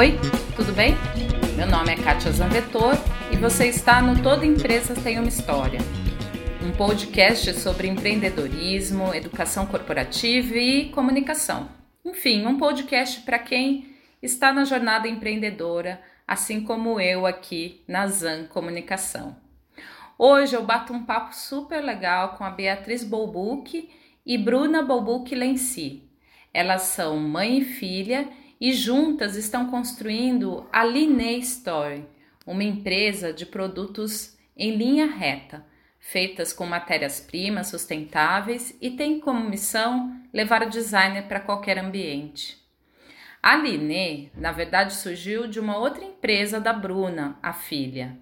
Oi, tudo bem? Meu nome é Kátia Zanvetor e você está no Toda Empresa Tem Uma História, um podcast sobre empreendedorismo, educação corporativa e comunicação. Enfim, um podcast para quem está na jornada empreendedora, assim como eu aqui na Zan Comunicação. Hoje eu bato um papo super legal com a Beatriz Bolbuc e Bruna Bolbuc Lenci. Elas são mãe e filha e juntas estão construindo a Linné Story, uma empresa de produtos em linha reta, feitas com matérias-primas sustentáveis e tem como missão levar o designer para qualquer ambiente. A Linné, na verdade, surgiu de uma outra empresa da Bruna, a filha.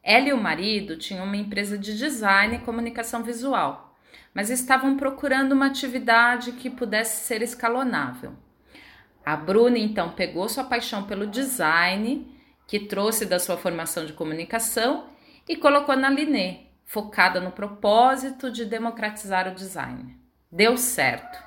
Ela e o marido tinham uma empresa de design e comunicação visual, mas estavam procurando uma atividade que pudesse ser escalonável. A Bruna então pegou sua paixão pelo design, que trouxe da sua formação de comunicação, e colocou na Linê, focada no propósito de democratizar o design. Deu certo.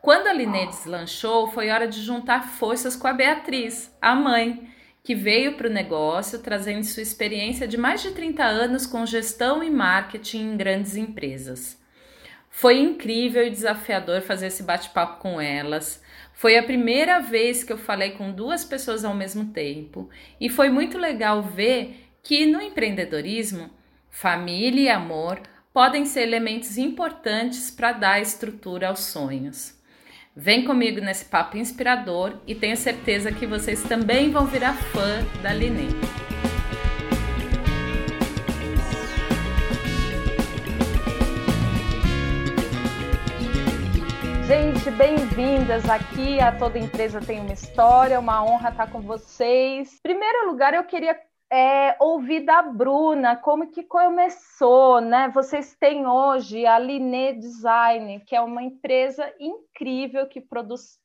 Quando a Linê deslanchou, foi hora de juntar forças com a Beatriz, a mãe, que veio para o negócio trazendo sua experiência de mais de 30 anos com gestão e marketing em grandes empresas. Foi incrível e desafiador fazer esse bate-papo com elas. Foi a primeira vez que eu falei com duas pessoas ao mesmo tempo e foi muito legal ver que no empreendedorismo, família e amor podem ser elementos importantes para dar estrutura aos sonhos. Vem comigo nesse papo inspirador e tenho certeza que vocês também vão virar fã da Linê. Gente, bem-vindas aqui a Toda Empresa Tem Uma História, uma honra estar com vocês. Em primeiro lugar, eu queria é, ouvir da Bruna como que começou, né? Vocês têm hoje a Liné Design, que é uma empresa incrível que produz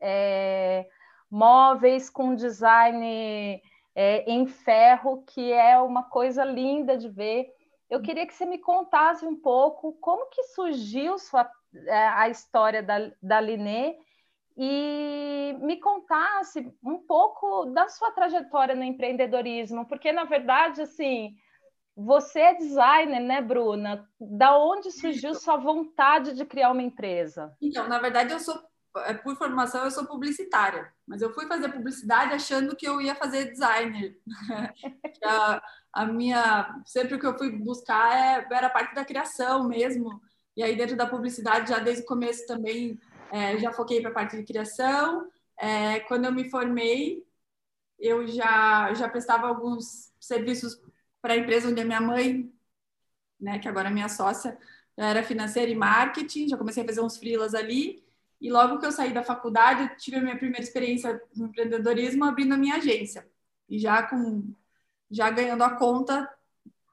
é, móveis com design é, em ferro, que é uma coisa linda de ver. Eu queria que você me contasse um pouco como que surgiu sua a história da, da Linê e me contasse um pouco da sua trajetória no empreendedorismo, porque na verdade, assim, você é designer, né, Bruna? Da onde surgiu sua vontade de criar uma empresa? Então, na verdade, eu sou é, por formação eu sou publicitária, mas eu fui fazer publicidade achando que eu ia fazer designer. a, a, minha sempre o que eu fui buscar é, era parte da criação mesmo. E aí, dentro da publicidade, já desde o começo também, é, já foquei para a parte de criação. É, quando eu me formei, eu já, já prestava alguns serviços para a empresa onde a minha mãe, né, que agora é minha sócia, era financeira e marketing, já comecei a fazer uns freelas ali. E logo que eu saí da faculdade, eu tive a minha primeira experiência no empreendedorismo abrindo a minha agência. E já com já ganhando a conta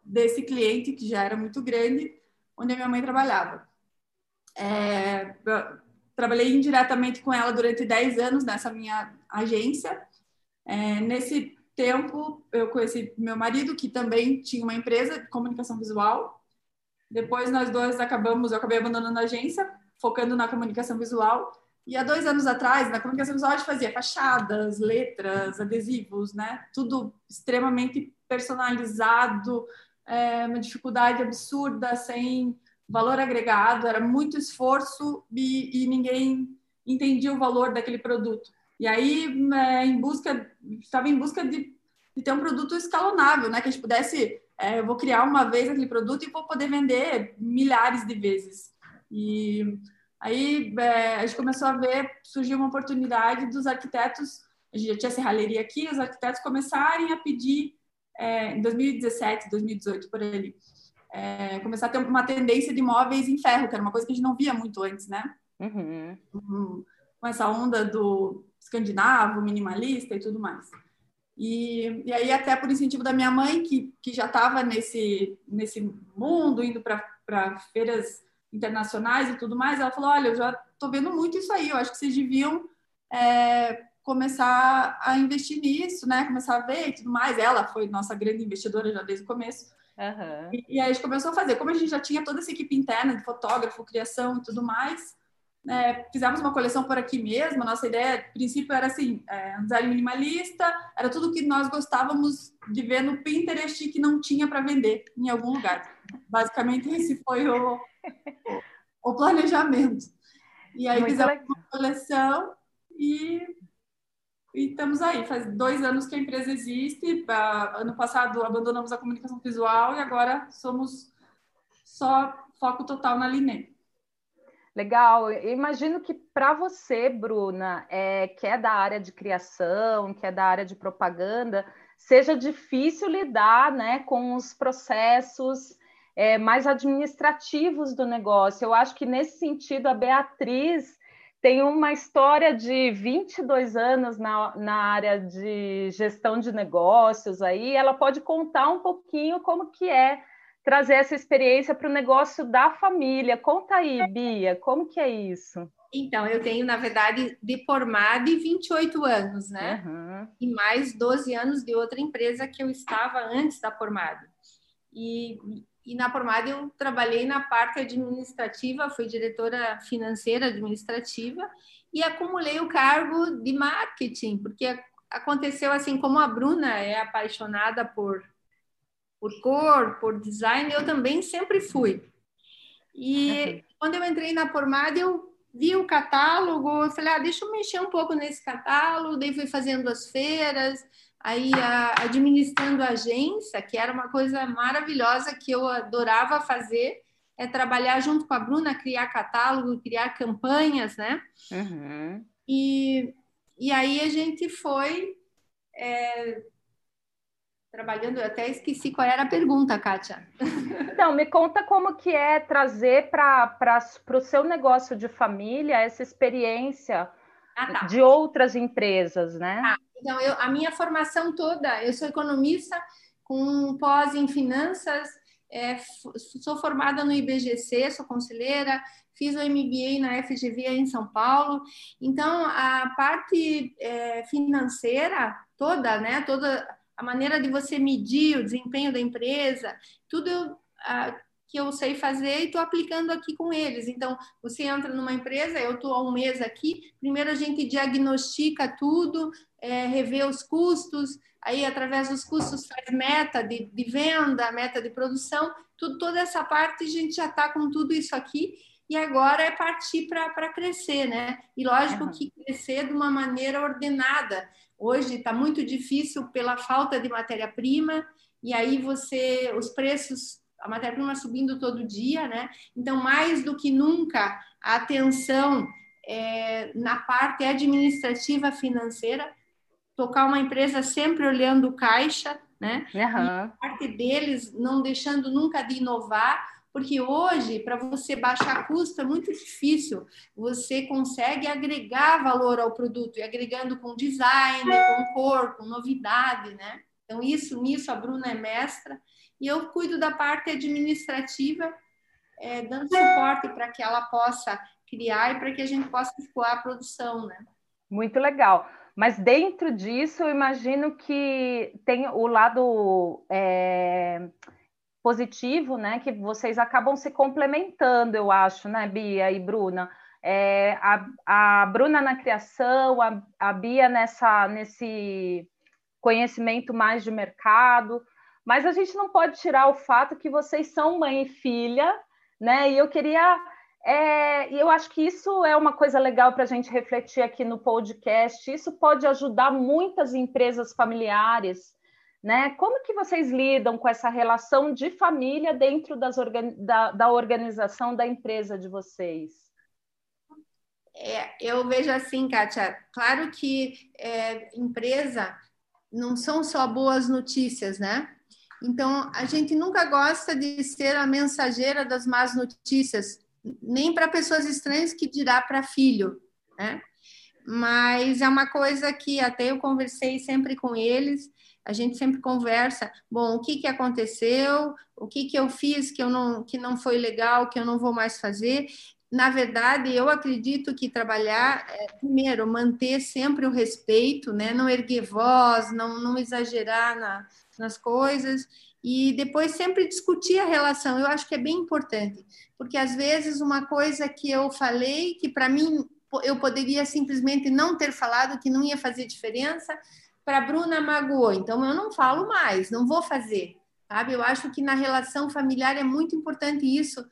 desse cliente, que já era muito grande, onde a minha mãe trabalhava. É, trabalhei indiretamente com ela durante 10 anos nessa minha agência. É, nesse tempo, eu conheci meu marido, que também tinha uma empresa de comunicação visual. Depois, nós dois acabamos, eu acabei abandonando a agência, focando na comunicação visual. E há dois anos atrás, na comunicação visual, a gente fazia fachadas, letras, adesivos, né? Tudo extremamente personalizado, é, uma dificuldade absurda, sem valor agregado, era muito esforço e, e ninguém entendia o valor daquele produto. E aí, é, em busca, estava em busca de, de, ter um produto escalonável, né? Que a gente pudesse, é, eu vou criar uma vez aquele produto e vou poder vender milhares de vezes. E aí é, a gente começou a ver, surgiu uma oportunidade dos arquitetos, a gente já tinha serralheria aqui, os arquitetos começarem a pedir é, em 2017, 2018, por ali, é, começar a ter uma tendência de móveis em ferro, que era uma coisa que a gente não via muito antes, né? Uhum. Uhum. Com essa onda do escandinavo, minimalista e tudo mais. E, e aí, até por incentivo da minha mãe, que, que já estava nesse, nesse mundo, indo para feiras internacionais e tudo mais, ela falou: Olha, eu já estou vendo muito isso aí, eu acho que vocês deviam é, começar a investir nisso, né? Começar a ver e tudo mais. Ela foi nossa grande investidora já desde o começo. Uhum. E, e, aí a gente começou a fazer. Como a gente já tinha toda essa equipe interna de fotógrafo, criação e tudo mais, é, fizemos uma coleção por aqui mesmo. Nossa ideia, a princípio, era assim: é, um design minimalista, era tudo que nós gostávamos de ver no Pinterest que não tinha para vender em algum lugar. Basicamente, esse foi o, o, o planejamento. E aí Muito fizemos legal. uma coleção e, e estamos aí. Faz dois anos que a empresa existe. Ano passado abandonamos a comunicação visual e agora somos só foco total na Linê. Legal. Eu imagino que para você, Bruna, é, que é da área de criação, que é da área de propaganda, seja difícil lidar né, com os processos é, mais administrativos do negócio. Eu acho que nesse sentido a Beatriz tem uma história de 22 anos na, na área de gestão de negócios aí, ela pode contar um pouquinho como que é trazer essa experiência para o negócio da família. Conta aí, Bia, como que é isso? Então, eu tenho, na verdade, de formada e 28 anos, né? Uhum. E mais 12 anos de outra empresa que eu estava antes da formada. E, e na formada eu trabalhei na parte administrativa, fui diretora financeira administrativa e acumulei o cargo de marketing, porque aconteceu assim, como a Bruna é apaixonada por por cor, por design, eu também sempre fui. E quando eu entrei na Formada, eu vi o catálogo, falei, ah, deixa eu mexer um pouco nesse catálogo, daí fui fazendo as feiras, aí a, administrando a agência, que era uma coisa maravilhosa que eu adorava fazer, é trabalhar junto com a Bruna, criar catálogo, criar campanhas, né? Uhum. E, e aí a gente foi é, trabalhando, eu até esqueci qual era a pergunta, Kátia. Então, me conta como que é trazer para o seu negócio de família essa experiência ah, tá. de outras empresas, né? Ah, então, eu, a minha formação toda, eu sou economista com pós em finanças, é, sou formada no IBGC, sou conselheira, fiz o MBA na FGV em São Paulo. Então, a parte é, financeira toda, né, toda a maneira de você medir o desempenho da empresa, tudo uh, que eu sei fazer e estou aplicando aqui com eles. Então, você entra numa empresa, eu estou há um mês aqui, primeiro a gente diagnostica tudo, é, revê os custos, aí através dos custos faz meta de, de venda, meta de produção, tudo, toda essa parte a gente já está com tudo isso aqui e agora é partir para crescer, né? E lógico uhum. que crescer de uma maneira ordenada. Hoje está muito difícil pela falta de matéria-prima, e aí você, os preços, a matéria-prima subindo todo dia, né? Então, mais do que nunca, a atenção é, na parte administrativa financeira, tocar uma empresa sempre olhando o caixa, né? Uhum. Parte deles não deixando nunca de inovar, porque hoje, para você baixar custo, é muito difícil. Você consegue agregar valor ao produto, e agregando com design, com cor, com novidade, né? Então, isso, nisso, a Bruna é mestra. E eu cuido da parte administrativa, é, dando suporte para que ela possa criar e para que a gente possa escoar a produção, né? Muito legal. Mas dentro disso, eu imagino que tem o lado... É positivo, né? Que vocês acabam se complementando, eu acho, né, Bia e Bruna? É, a, a Bruna na criação, a, a Bia nessa, nesse conhecimento mais de mercado, mas a gente não pode tirar o fato que vocês são mãe e filha, né? E eu queria. É, eu acho que isso é uma coisa legal para a gente refletir aqui no podcast. Isso pode ajudar muitas empresas familiares né? Como que vocês lidam com essa relação de família dentro das organ... da, da organização da empresa de vocês? É, eu vejo assim, Kátia, claro que é, empresa não são só boas notícias, né? Então, a gente nunca gosta de ser a mensageira das más notícias, nem para pessoas estranhas que dirá para filho, né? Mas é uma coisa que até eu conversei sempre com eles, a gente sempre conversa, bom, o que, que aconteceu, o que, que eu fiz que, eu não, que não foi legal, que eu não vou mais fazer. Na verdade, eu acredito que trabalhar, é, primeiro, manter sempre o respeito, né? não erguer voz, não, não exagerar na, nas coisas, e depois sempre discutir a relação. Eu acho que é bem importante, porque às vezes uma coisa que eu falei, que para mim eu poderia simplesmente não ter falado, que não ia fazer diferença, para Bruna magoou, então eu não falo mais, não vou fazer. Sabe? Eu acho que na relação familiar é muito importante isso,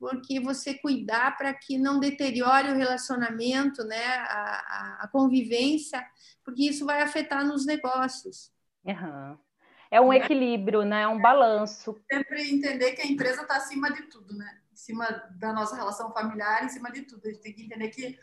porque você cuidar para que não deteriore o relacionamento, né, a, a, convivência, porque isso vai afetar nos negócios. Uhum. É um equilíbrio, né? É um balanço. Sempre entender que a empresa está acima de tudo, né? Em cima da nossa relação familiar, em cima de tudo. A gente tem que entender que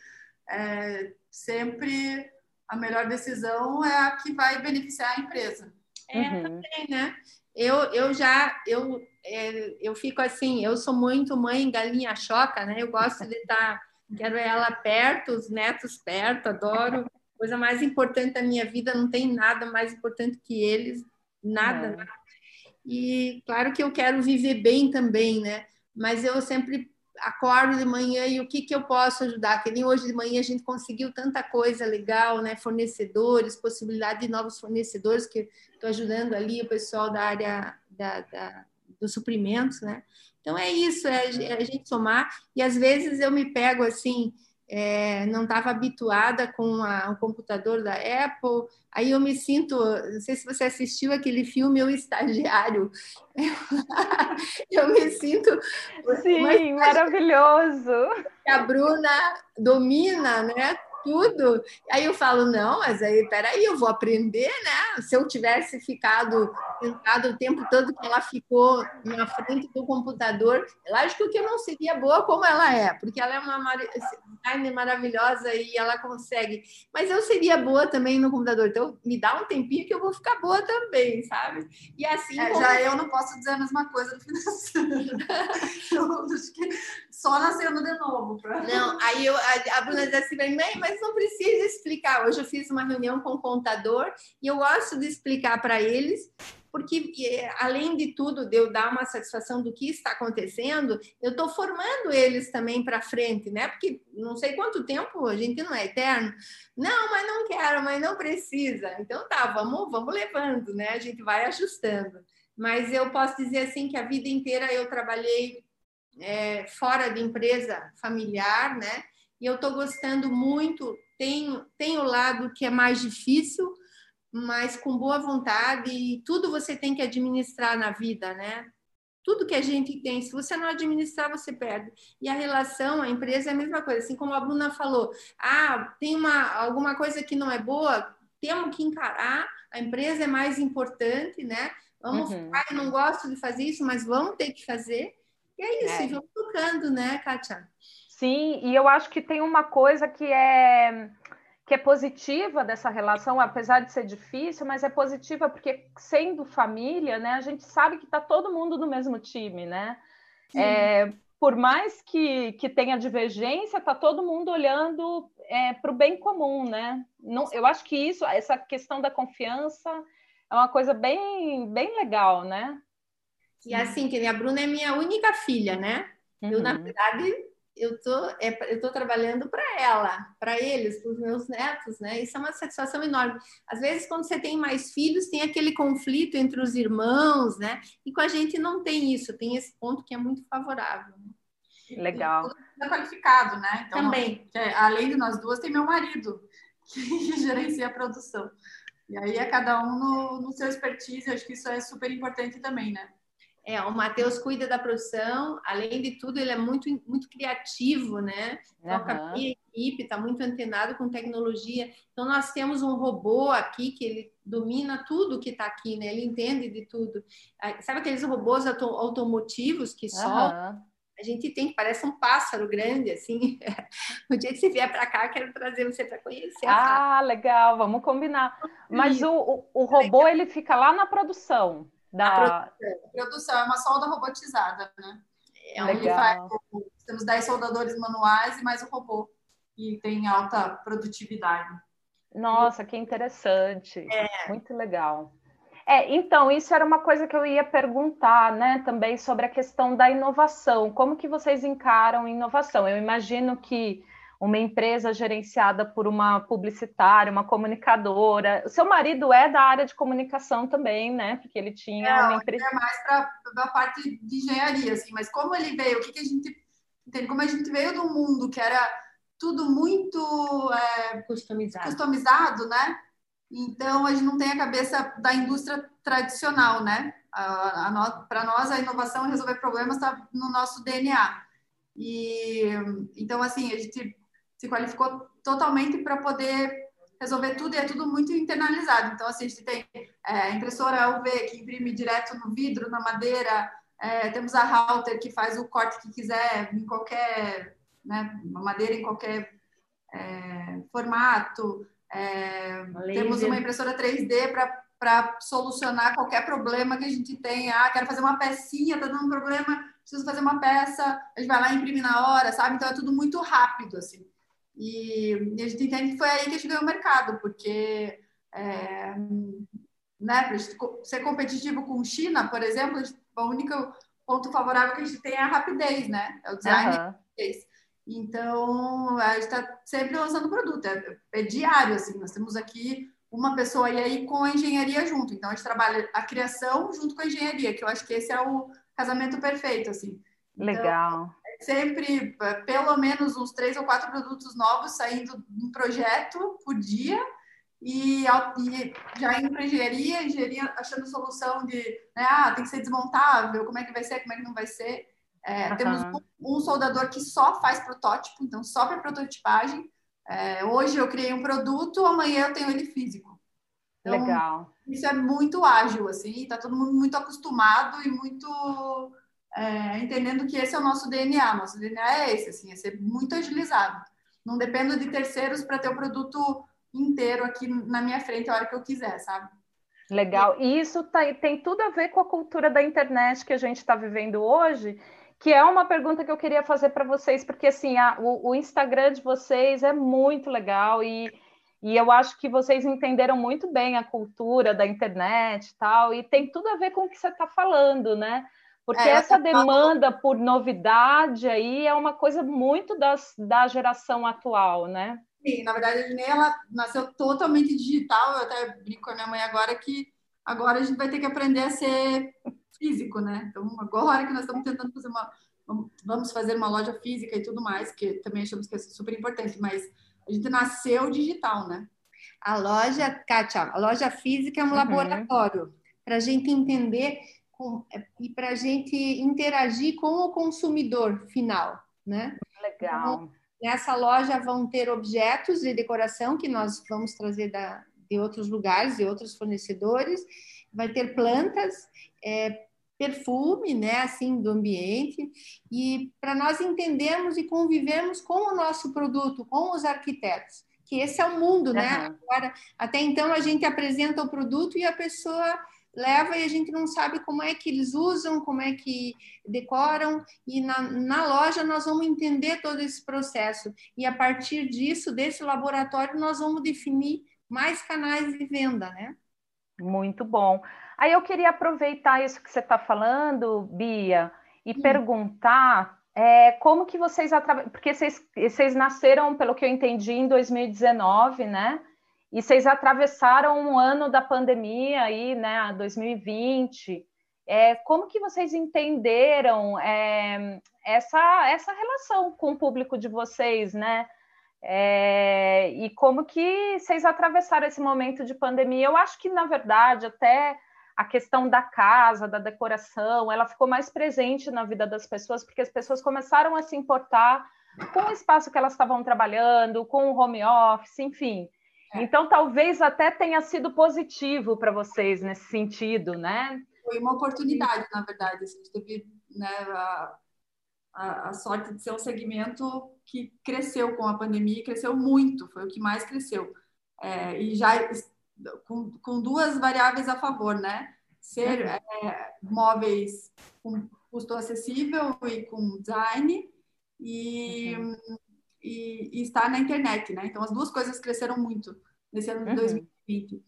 é, sempre a melhor decisão é a que vai beneficiar a empresa. É, uhum. também, né? Eu, eu já, eu, é, eu fico assim, eu sou muito mãe galinha choca, né? Eu gosto de estar, quero ela perto, os netos perto, adoro. Coisa mais importante da minha vida, não tem nada mais importante que eles, nada, é. nada. E claro que eu quero viver bem também, né? Mas eu sempre acordo de manhã e o que, que eu posso ajudar? Que nem hoje de manhã a gente conseguiu tanta coisa legal, né? Fornecedores, possibilidade de novos fornecedores, que estou ajudando ali o pessoal da área da, da, dos suprimentos, né? Então é isso, é, a gente somar. E às vezes eu me pego assim, é, não estava habituada com a, o computador da Apple. Aí eu me sinto, não sei se você assistiu aquele filme O Estagiário. eu me sinto. Sim, maravilhoso. A Bruna domina, né? Tudo. Aí eu falo, não, mas aí, peraí, eu vou aprender, né? Se eu tivesse ficado sentado o tempo todo que ela ficou na frente do computador, lógico que eu não seria boa como ela é, porque ela é uma designer maravilhosa e ela consegue. Mas eu seria boa também no computador, então me dá um tempinho que eu vou ficar boa também, sabe? E assim. É. Já eu não posso dizer a mesma coisa do financeiro. eu acho que só nascendo de novo. Pra... Não, aí eu, a, a Bruna diz assim, mãe, mas não precisa explicar. Hoje eu fiz uma reunião com o contador e eu gosto de explicar para eles, porque além de tudo, de eu dar uma satisfação do que está acontecendo, eu estou formando eles também para frente, né? Porque não sei quanto tempo, a gente não é eterno. Não, mas não quero, mas não precisa. Então tá, vamos, vamos levando, né? A gente vai ajustando. Mas eu posso dizer assim que a vida inteira eu trabalhei é, fora de empresa familiar, né? E eu estou gostando muito. Tem, tem o lado que é mais difícil, mas com boa vontade, e tudo você tem que administrar na vida, né? Tudo que a gente tem, se você não administrar, você perde. E a relação, a empresa é a mesma coisa, assim como a Bruna falou: ah, tem uma, alguma coisa que não é boa, temos que encarar, a empresa é mais importante, né? Vamos, uhum. ah, eu não gosto de fazer isso, mas vamos ter que fazer. E é isso, é. e vamos tocando, né, Kátia? Sim, e eu acho que tem uma coisa que é que é positiva dessa relação, apesar de ser difícil, mas é positiva porque sendo família, né, a gente sabe que está todo mundo no mesmo time, né? É, por mais que, que tenha divergência, está todo mundo olhando é, para o bem comum, né? Não, eu acho que isso, essa questão da confiança é uma coisa bem, bem legal, né? E assim, que a Bruna é minha única filha, né? Uhum. Eu, na uhum. verdade, eu tô, é, eu tô trabalhando para ela, para eles, para os meus netos, né? Isso é uma satisfação enorme. Às vezes, quando você tem mais filhos, tem aquele conflito entre os irmãos, né? E com a gente não tem isso, tem esse ponto que é muito favorável. Né? Legal. É qualificado, né? Então, Também. Além de nós duas, tem meu marido que gerencia a produção. E aí é cada um no, no seu expertise, acho que isso é super importante também, né? É, o Matheus cuida da produção, além de tudo, ele é muito, muito criativo, né? Toca uhum. a minha equipe, está muito antenado com tecnologia. Então, nós temos um robô aqui que ele domina tudo que está aqui, né? Ele entende de tudo. Ah, sabe aqueles robôs auto automotivos que uhum. soltam? A gente tem que parece um pássaro grande, assim. o dia que você vier para cá, quero trazer você para conhecer. Ah, legal, vamos combinar. Mas o, o, o robô, ele fica lá na produção. Da... A produção, a produção é uma solda robotizada, né? É Legal. Faz, temos 10 soldadores manuais e mais o robô, que tem alta produtividade. Nossa, que interessante. É. Muito legal. É, então, isso era uma coisa que eu ia perguntar, né, também sobre a questão da inovação. Como que vocês encaram inovação? Eu imagino que uma empresa gerenciada por uma publicitária, uma comunicadora. O seu marido é da área de comunicação também, né? Porque ele tinha é, uma empresa. É mais para a parte de engenharia, assim, mas como ele veio, o que, que a gente entende? Como a gente veio do mundo que era tudo muito é, customizado. customizado, né? Então, a gente não tem a cabeça da indústria tradicional, né? Para nós, a inovação e resolver problemas está no nosso DNA. E então, assim, a gente se qualificou totalmente para poder resolver tudo e é tudo muito internalizado. Então, assim, a gente tem é, impressora UV que imprime direto no vidro, na madeira, é, temos a router que faz o corte que quiser em qualquer né, madeira, em qualquer é, formato. É, temos uma impressora 3D para solucionar qualquer problema que a gente tenha. Ah, quero fazer uma pecinha, tá dando um problema, preciso fazer uma peça, a gente vai lá e imprime na hora, sabe? Então é tudo muito rápido, assim. E, e a gente entende que foi aí que a gente ganhou o mercado, porque é, né, para ser competitivo com China, por exemplo, o único ponto favorável que a gente tem é a rapidez, né? É o design uhum. Então, a gente está sempre lançando produto, é, é, diário, assim, nós temos aqui uma pessoa e aí com a engenharia junto, então a gente trabalha a criação junto com a engenharia, que eu acho que esse é o casamento perfeito, assim. Então, Legal. Sempre, é, pelo menos uns três ou quatro produtos novos saindo um projeto por dia, e, e já indo para engenharia, engenharia achando solução de, né, ah, tem que ser desmontável, como é que vai ser, como é que não vai ser. É, uhum. Temos um, um, soldador que só faz protótipo, então só para prototipagem. É, hoje eu criei um produto, amanhã eu tenho ele físico. Então, Legal. Isso é muito ágil, assim, está todo mundo muito acostumado e muito é, entendendo que esse é o nosso DNA. Nosso DNA é esse, assim, é ser muito agilizado. Não dependo de terceiros para ter o produto inteiro aqui na minha frente a hora que eu quiser, sabe? Legal. E isso tá, tem tudo a ver com a cultura da internet que a gente está vivendo hoje que é uma pergunta que eu queria fazer para vocês, porque assim, a, o, o, Instagram de vocês é muito legal e, e eu acho que vocês entenderam muito bem a cultura da internet e tal, e tem tudo a ver com o que você está falando, né? Porque é, essa demanda por novidade aí é uma coisa muito das, da geração atual, né? Sim, na verdade, a Dinei, ela nasceu totalmente digital. Eu até brinco com a minha mãe agora que agora a gente vai ter que aprender a ser físico, né? Então, agora que nós estamos tentando fazer uma. Vamos fazer uma loja física e tudo mais, que também achamos que é super importante, mas a gente nasceu digital, né? A loja, Kátia, a loja física é um uhum. laboratório para a gente entender com, e para a gente interagir com o consumidor final, né? Legal. Então, nessa loja vão ter objetos de decoração que nós vamos trazer da, de outros lugares, de outros fornecedores, vai ter plantas, é, perfume, né, assim, do ambiente, e para nós entendermos e convivermos com o nosso produto, com os arquitetos, que esse é o mundo, né? Agora, até então a gente apresenta o produto e a pessoa leva e a gente não sabe como é que eles usam, como é que decoram, e na, na loja nós vamos entender todo esse processo, e a partir disso, desse laboratório, nós vamos definir mais canais de venda, né? Muito bom. Aí eu queria aproveitar isso que você está falando, Bia, e hum. perguntar é, como que vocês porque vocês, vocês nasceram, pelo que eu entendi, em 2019, né? E vocês atravessaram um ano da pandemia aí, né? 2020. É, como que vocês entenderam é, essa, essa relação com o público de vocês, né? É, e como que vocês atravessaram esse momento de pandemia? Eu acho que, na verdade, até a questão da casa, da decoração, ela ficou mais presente na vida das pessoas, porque as pessoas começaram a se importar com o espaço que elas estavam trabalhando, com o home office, enfim. É. Então, talvez até tenha sido positivo para vocês nesse sentido, né? Foi uma oportunidade, na verdade. A gente teve né, a, a, a sorte de ser um segmento que cresceu com a pandemia, cresceu muito, foi o que mais cresceu. É, e já com, com, duas variáveis a favor, né? Ser uhum. é, móveis com custo acessível e com design e, uhum. E, e, estar na internet, né? Então, as duas coisas cresceram muito nesse ano de uhum. 2020.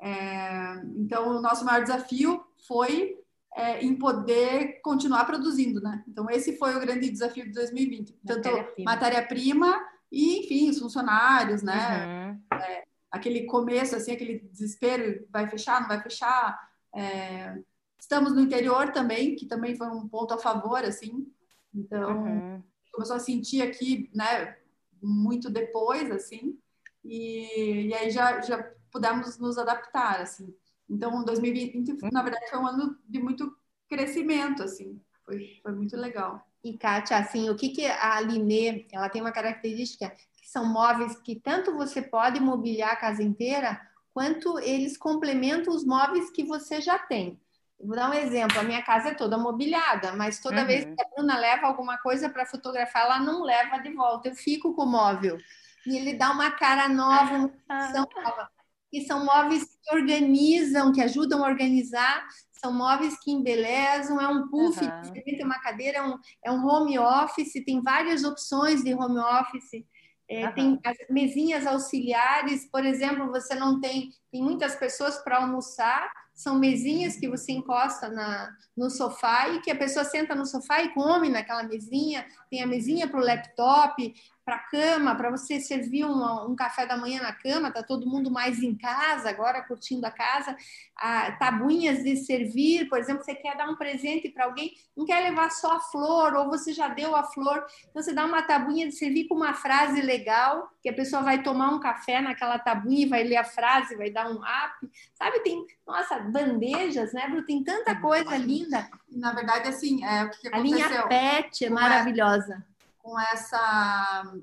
É, então, o nosso maior desafio foi é, em poder continuar produzindo, né? Então, esse foi o grande desafio de 2020. Tanto matéria-prima e, enfim, os funcionários, né? Uhum. É, aquele começo, assim, aquele desespero, vai fechar, não vai fechar. É, estamos no interior também, que também foi um ponto a favor, assim. Então, uhum. começou a sentir aqui, né, muito depois, assim. E, e aí já, já pudemos nos adaptar, assim. Então, 2020, na verdade, foi um ano de muito crescimento, assim. Foi, foi muito legal. E, Kátia, assim, o que, que a Linê, ela tem uma característica que são móveis que tanto você pode mobiliar a casa inteira, quanto eles complementam os móveis que você já tem. Vou dar um exemplo, a minha casa é toda mobiliada, mas toda uhum. vez que a Bruna leva alguma coisa para fotografar, ela não leva de volta, eu fico com o móvel. E ele dá uma cara nova, uma função nova que são móveis que organizam, que ajudam a organizar, são móveis que embelezam, é um puff uhum. diferente, é uma cadeira, é um, é um home office, tem várias opções de home office. É, uhum. Tem as mesinhas auxiliares, por exemplo, você não tem, tem muitas pessoas para almoçar, são mesinhas que você encosta na, no sofá e que a pessoa senta no sofá e come naquela mesinha. Tem a mesinha para o laptop, para a cama, para você servir um, um, café da manhã na cama, tá todo mundo mais em casa agora, curtindo a casa. Ah, tabuinhas de servir, por exemplo, você quer dar um presente para alguém, não quer levar só a flor, ou você já deu a flor, então você dá uma tabuinha de servir com uma frase legal, que a pessoa vai tomar um café naquela tabuinha, vai ler a frase, vai dar um up, sabe? Tem, nossa, bandejas, né, Bru? Tem tanta coisa linda. Na verdade, assim, é o que, que aconteceu. A linha PET é maravilhosa com essa,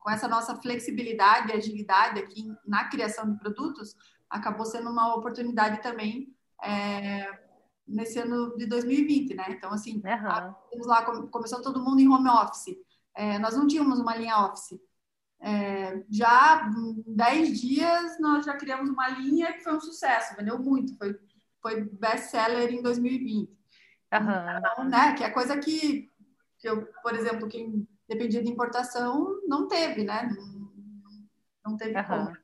com essa nossa flexibilidade e agilidade aqui na criação de produtos, acabou sendo uma oportunidade também é, nesse ano de 2020, né? Então, assim, uhum. lá, começou todo mundo em home office. É, nós não tínhamos uma linha office. É, já em 10 dias nós já criamos uma linha que foi um sucesso, vendeu muito, foi, foi best-seller em 2020. Uhum. Então, né, que é coisa que, que eu, por exemplo, quem dependia de importação, não teve, né? Não, não teve uhum. como.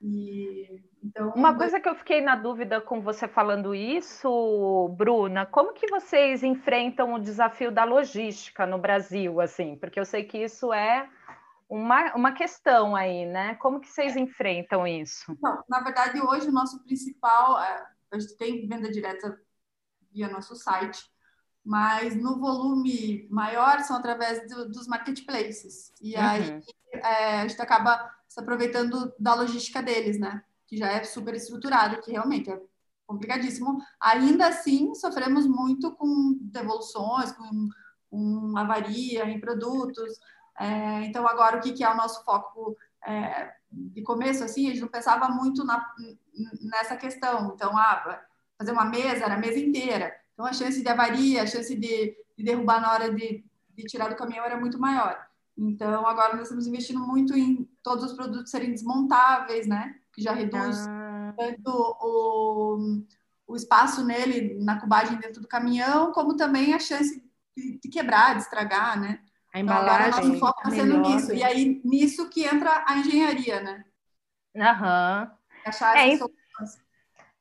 E, então, Uma coisa que eu fiquei na dúvida com você falando isso, Bruna, como que vocês enfrentam o desafio da logística no Brasil, assim? Porque eu sei que isso é uma, uma questão aí, né? Como que vocês enfrentam isso? Não, na verdade, hoje o nosso principal, é, a gente tem venda direta via nosso site, mas no volume maior são através do, dos marketplaces. E uhum. aí é, a gente acaba se aproveitando da logística deles, né? Que já é super estruturado, que realmente é complicadíssimo. Ainda assim, sofremos muito com devoluções, com, com avaria em produtos. É, então, agora, o que, que é o nosso foco? É, de começo, assim, a gente não pensava muito na, nessa questão. Então, ah, fazer uma mesa, era a mesa inteira. Então, a chance de avaria, a chance de, de derrubar na hora de, de, tirar do caminhão era muito maior. Então, agora nós estamos investindo muito em todos os produtos serem desmontáveis, né? Que já reduz ah. tanto o, o espaço nele, na cubagem dentro do caminhão, como também a chance de, de quebrar, de estragar, né? A embalagem. Então, agora nosso foco está sendo nisso. E aí, nisso que entra a engenharia, né? Aham. Uhum. Achar é, essas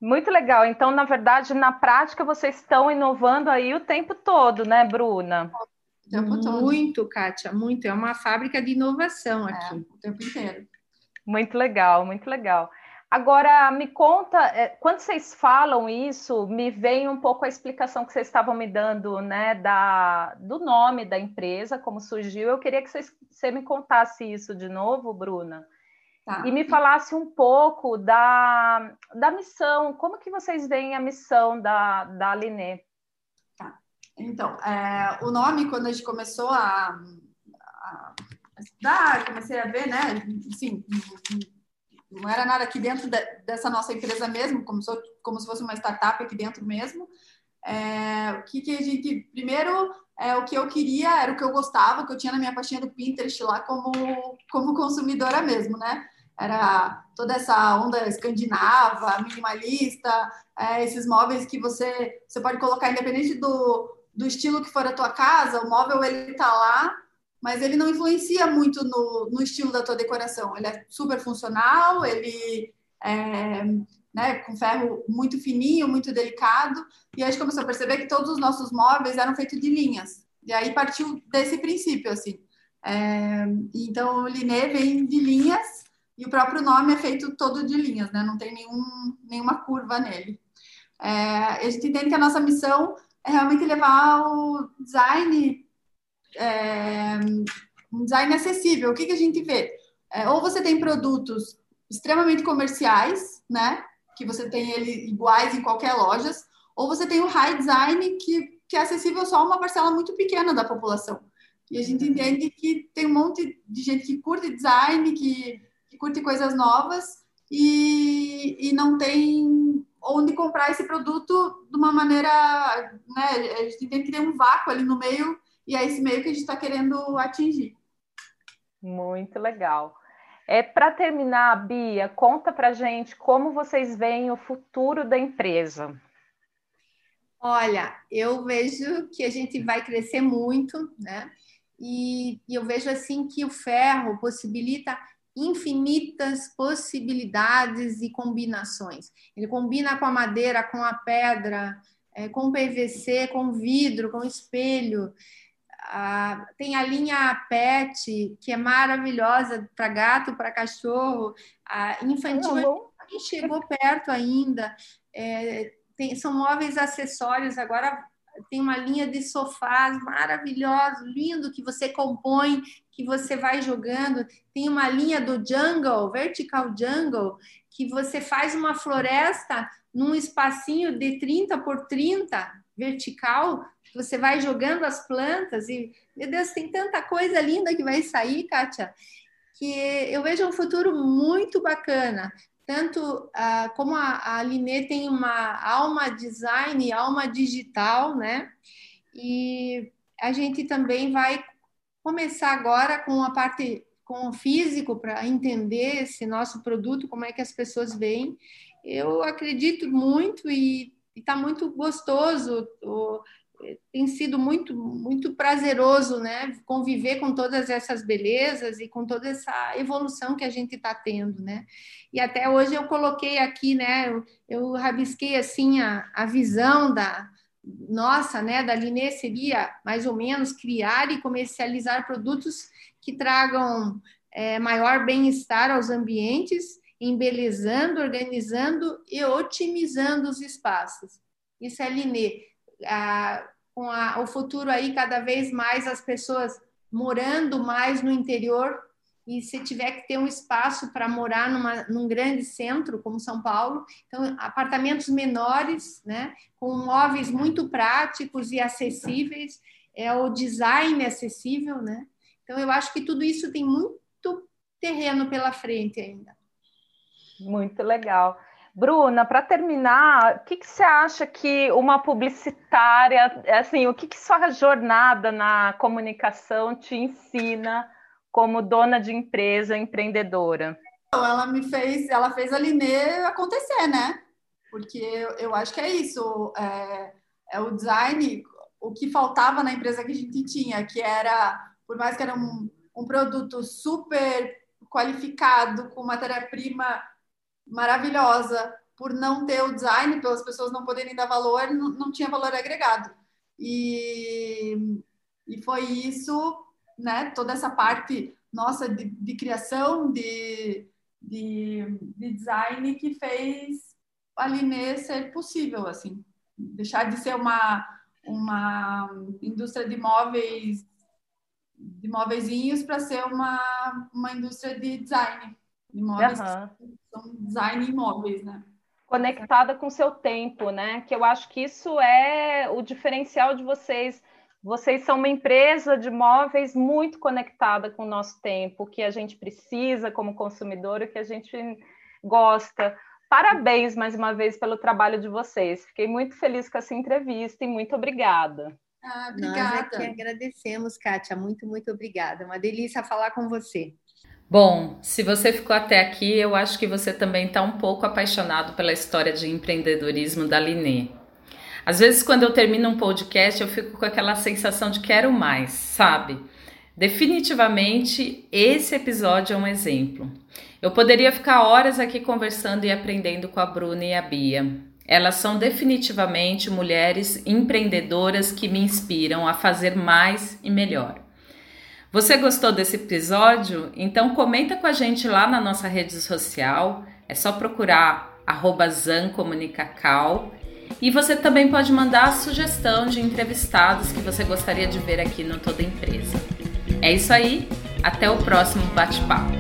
muito legal. Então, na verdade, na prática, vocês estão inovando aí o tempo todo, né, Bruna? O tempo todo. Muito, Kátia, muito. É uma fábrica de inovação é, aqui. É, o tempo inteiro. Muito legal, muito legal. Agora, me conta, é, quando vocês falam isso, me vem um pouco a explicação que vocês estavam me dando, né, da, do nome da empresa, como surgiu. Eu queria que vocês, você me contasse isso de novo, Bruna. Tá. E me falasse um pouco da, da missão, como que vocês veem a missão da, da Aline? Tá. Então, é, o nome, quando a gente começou a, a, estudar, comecei a ver, né, assim, não era nada aqui dentro de, dessa nossa empresa mesmo, como, sou, como se fosse uma startup aqui dentro mesmo. É, o que, que a gente, primeiro, é, o que eu queria era o que eu gostava, que eu tinha na minha pastinha do Pinterest lá como, como consumidora mesmo, né? Era toda essa onda escandinava, minimalista, é, esses móveis que você, você pode colocar independente do, do estilo que for a tua casa, o móvel ele tá lá, mas ele não influencia muito no, no estilo da tua decoração. Ele é super funcional, ele é, né, com ferro muito fininho, muito delicado, e a gente começou a perceber que todos os nossos móveis eram feitos de linhas. E aí partiu desse princípio, assim. É, então, o Linê vem de linhas, e o próprio nome é feito todo de linhas, né? Não tem nenhum, nenhuma curva nele. É, a gente entende que a nossa missão é realmente levar o design, é, um design acessível. O que, que a gente vê? É, ou você tem produtos extremamente comerciais, né? Que você tem ele iguais em qualquer loja, ou você tem o high design que, que é acessível só a uma parcela muito pequena da população. E a gente entende que tem um monte de gente que curte design, que, que curte coisas novas e, e não tem onde comprar esse produto de uma maneira, né? A gente tem que ter um vácuo ali no meio e é esse meio que a gente está querendo atingir. Muito legal. É, Para terminar, Bia, conta para gente como vocês veem o futuro da empresa. Olha, eu vejo que a gente vai crescer muito, né? E, e eu vejo assim que o ferro possibilita infinitas possibilidades e combinações. Ele combina com a madeira, com a pedra, é, com PVC, com vidro, com espelho. Ah, tem a linha PET, que é maravilhosa para gato, para cachorro. A infantil nem chegou perto ainda. É, tem, são móveis acessórios. Agora tem uma linha de sofás maravilhoso, lindo, que você compõe, que você vai jogando. Tem uma linha do jungle, vertical jungle, que você faz uma floresta num espacinho de 30 por 30 vertical, você vai jogando as plantas e, meu Deus, tem tanta coisa linda que vai sair, Kátia, que eu vejo um futuro muito bacana tanto ah, como a, a tem uma alma design, alma digital, né? E a gente também vai começar agora com a parte com o físico para entender esse nosso produto, como é que as pessoas veem. Eu acredito muito e está muito gostoso o, tem sido muito muito prazeroso, né, conviver com todas essas belezas e com toda essa evolução que a gente está tendo, né? E até hoje eu coloquei aqui, né, eu, eu rabisquei assim a, a visão da nossa, né, da Linê seria mais ou menos criar e comercializar produtos que tragam é, maior bem-estar aos ambientes, embelezando, organizando e otimizando os espaços. Isso é Linê a, com a, o futuro aí cada vez mais as pessoas morando mais no interior e se tiver que ter um espaço para morar numa, num grande centro como São Paulo, então apartamentos menores, né, com móveis muito práticos e acessíveis, é o design acessível, né? Então eu acho que tudo isso tem muito terreno pela frente ainda. Muito legal. Bruna, para terminar, o que, que, você acha que uma publicitária, assim, o que, que sua jornada na comunicação te ensina como dona de empresa, empreendedora? Ela me fez, ela fez a Linê acontecer, né? Porque eu, eu acho que é isso, é, é, o design, o que faltava na empresa que a gente tinha, que era, por mais que era um, um produto super qualificado, com matéria-prima maravilhosa por não ter o design, pelas pessoas não poderem dar valor, não, não tinha valor agregado. E, e foi isso, né? Toda essa parte nossa de, de criação, de, de, de, design que fez a Linê ser possível, assim. Deixar de ser uma, uma indústria de móveis de móveisinhos para ser uma, uma indústria de design. Imóveis uhum. são design imóveis, né? Conectada com o seu tempo, né? Que eu acho que isso é o diferencial de vocês. Vocês são uma empresa de móveis muito conectada com o nosso tempo, que a gente precisa como consumidor, o que a gente gosta. Parabéns mais uma vez pelo trabalho de vocês. Fiquei muito feliz com essa entrevista e muito obrigada. Ah, obrigada. Nós é que agradecemos, Kátia. Muito, muito obrigada. Uma delícia falar com você. Bom, se você ficou até aqui, eu acho que você também está um pouco apaixonado pela história de empreendedorismo da Linê. Às vezes, quando eu termino um podcast, eu fico com aquela sensação de quero mais, sabe? Definitivamente, esse episódio é um exemplo. Eu poderia ficar horas aqui conversando e aprendendo com a Bruna e a Bia. Elas são definitivamente mulheres empreendedoras que me inspiram a fazer mais e melhor. Você gostou desse episódio? Então comenta com a gente lá na nossa rede social. É só procurar @zancomunicacal e você também pode mandar a sugestão de entrevistados que você gostaria de ver aqui no Toda Empresa. É isso aí, até o próximo bate-papo.